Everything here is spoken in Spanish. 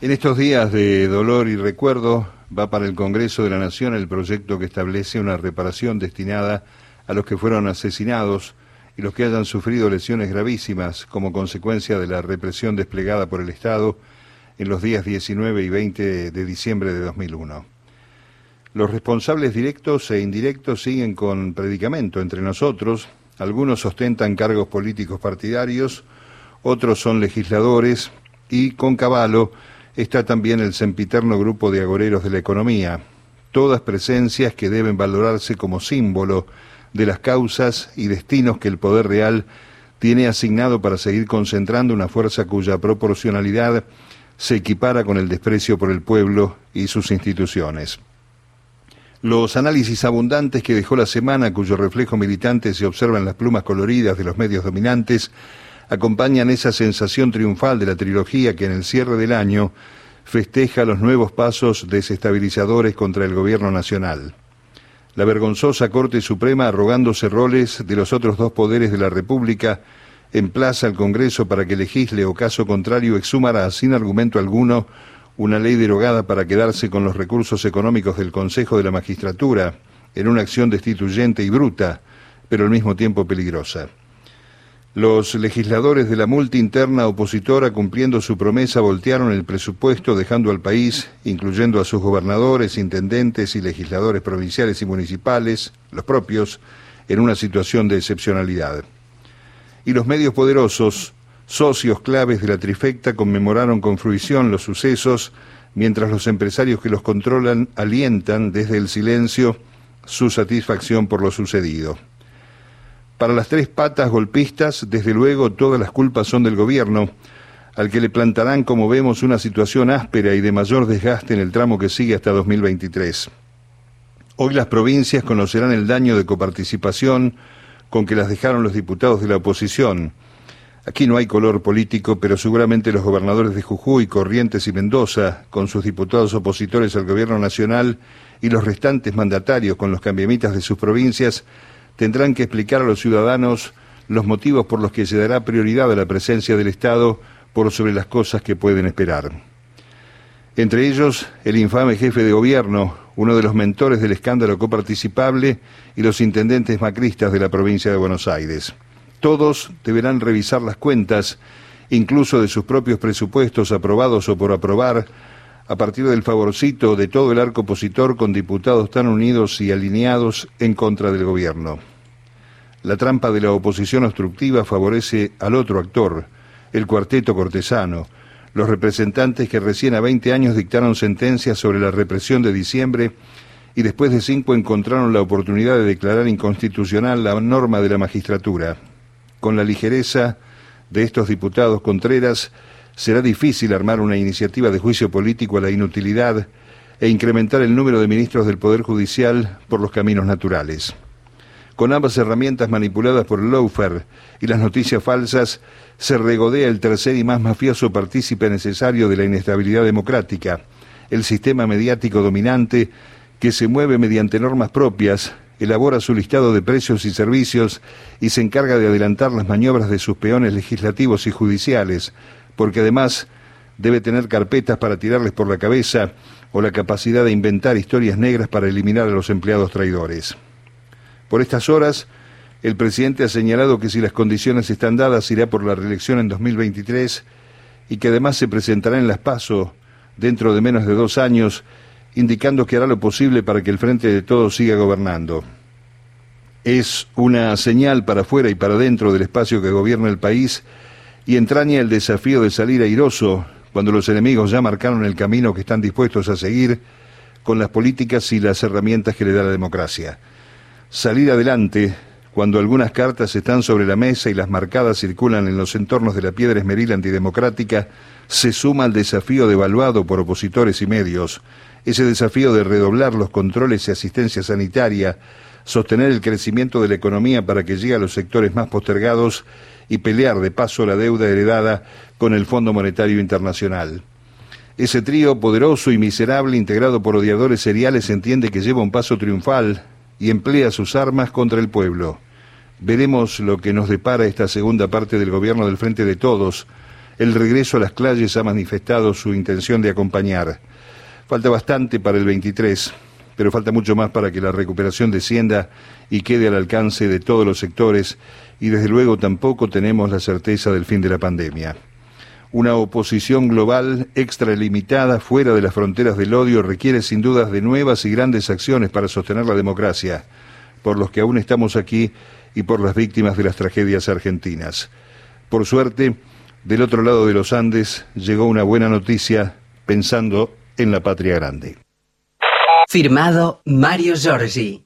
En estos días de dolor y recuerdo va para el Congreso de la Nación el proyecto que establece una reparación destinada a los que fueron asesinados y los que hayan sufrido lesiones gravísimas como consecuencia de la represión desplegada por el Estado en los días 19 y 20 de diciembre de 2001. Los responsables directos e indirectos siguen con predicamento entre nosotros, algunos ostentan cargos políticos partidarios, otros son legisladores y con caballo está también el sempiterno grupo de agoreros de la economía, todas presencias que deben valorarse como símbolo de las causas y destinos que el poder real tiene asignado para seguir concentrando una fuerza cuya proporcionalidad se equipara con el desprecio por el pueblo y sus instituciones. Los análisis abundantes que dejó la semana, cuyo reflejo militante se observa en las plumas coloridas de los medios dominantes, acompañan esa sensación triunfal de la trilogía que en el cierre del año festeja los nuevos pasos desestabilizadores contra el gobierno nacional. La vergonzosa Corte Suprema, arrogándose roles de los otros dos poderes de la República, emplaza al Congreso para que legisle o caso contrario exhumará sin argumento alguno una ley derogada para quedarse con los recursos económicos del Consejo de la Magistratura en una acción destituyente y bruta, pero al mismo tiempo peligrosa. Los legisladores de la multi-interna opositora, cumpliendo su promesa, voltearon el presupuesto, dejando al país, incluyendo a sus gobernadores, intendentes y legisladores provinciales y municipales, los propios, en una situación de excepcionalidad. Y los medios poderosos, socios claves de la trifecta, conmemoraron con fruición los sucesos, mientras los empresarios que los controlan alientan desde el silencio su satisfacción por lo sucedido. Para las tres patas golpistas, desde luego, todas las culpas son del gobierno, al que le plantarán, como vemos, una situación áspera y de mayor desgaste en el tramo que sigue hasta 2023. Hoy las provincias conocerán el daño de coparticipación con que las dejaron los diputados de la oposición. Aquí no hay color político, pero seguramente los gobernadores de Jujuy, Corrientes y Mendoza, con sus diputados opositores al gobierno nacional, y los restantes mandatarios con los cambiamitas de sus provincias, tendrán que explicar a los ciudadanos los motivos por los que se dará prioridad a la presencia del Estado por sobre las cosas que pueden esperar. Entre ellos, el infame jefe de gobierno, uno de los mentores del escándalo coparticipable, y los intendentes macristas de la provincia de Buenos Aires. Todos deberán revisar las cuentas, incluso de sus propios presupuestos aprobados o por aprobar, a partir del favorcito de todo el arco opositor con diputados tan unidos y alineados en contra del gobierno. La trampa de la oposición obstructiva favorece al otro actor, el cuarteto cortesano, los representantes que recién a 20 años dictaron sentencias sobre la represión de diciembre y después de cinco encontraron la oportunidad de declarar inconstitucional la norma de la magistratura. Con la ligereza de estos diputados Contreras, será difícil armar una iniciativa de juicio político a la inutilidad e incrementar el número de ministros del Poder Judicial por los caminos naturales. Con ambas herramientas manipuladas por el lawfare y las noticias falsas, se regodea el tercer y más mafioso partícipe necesario de la inestabilidad democrática, el sistema mediático dominante que se mueve mediante normas propias, elabora su listado de precios y servicios y se encarga de adelantar las maniobras de sus peones legislativos y judiciales, porque además debe tener carpetas para tirarles por la cabeza o la capacidad de inventar historias negras para eliminar a los empleados traidores. Por estas horas, el presidente ha señalado que si las condiciones están dadas irá por la reelección en 2023 y que además se presentará en las PASO dentro de menos de dos años, indicando que hará lo posible para que el Frente de Todos siga gobernando. Es una señal para afuera y para dentro del espacio que gobierna el país y entraña el desafío de salir airoso cuando los enemigos ya marcaron el camino que están dispuestos a seguir con las políticas y las herramientas que le da la democracia. Salir adelante cuando algunas cartas están sobre la mesa y las marcadas circulan en los entornos de la piedra esmeril antidemocrática, se suma al desafío devaluado por opositores y medios, ese desafío de redoblar los controles y asistencia sanitaria, sostener el crecimiento de la economía para que llegue a los sectores más postergados y pelear de paso la deuda heredada con el Fondo Monetario Internacional. Ese trío poderoso y miserable integrado por odiadores seriales entiende que lleva un paso triunfal y emplea sus armas contra el pueblo. Veremos lo que nos depara esta segunda parte del gobierno del Frente de Todos, el regreso a las calles ha manifestado su intención de acompañar. Falta bastante para el 23, pero falta mucho más para que la recuperación descienda y quede al alcance de todos los sectores y desde luego tampoco tenemos la certeza del fin de la pandemia. Una oposición global extralimitada fuera de las fronteras del odio requiere sin dudas de nuevas y grandes acciones para sostener la democracia, por los que aún estamos aquí y por las víctimas de las tragedias argentinas. Por suerte, del otro lado de los Andes llegó una buena noticia pensando en la patria grande. Firmado Mario Giorgi.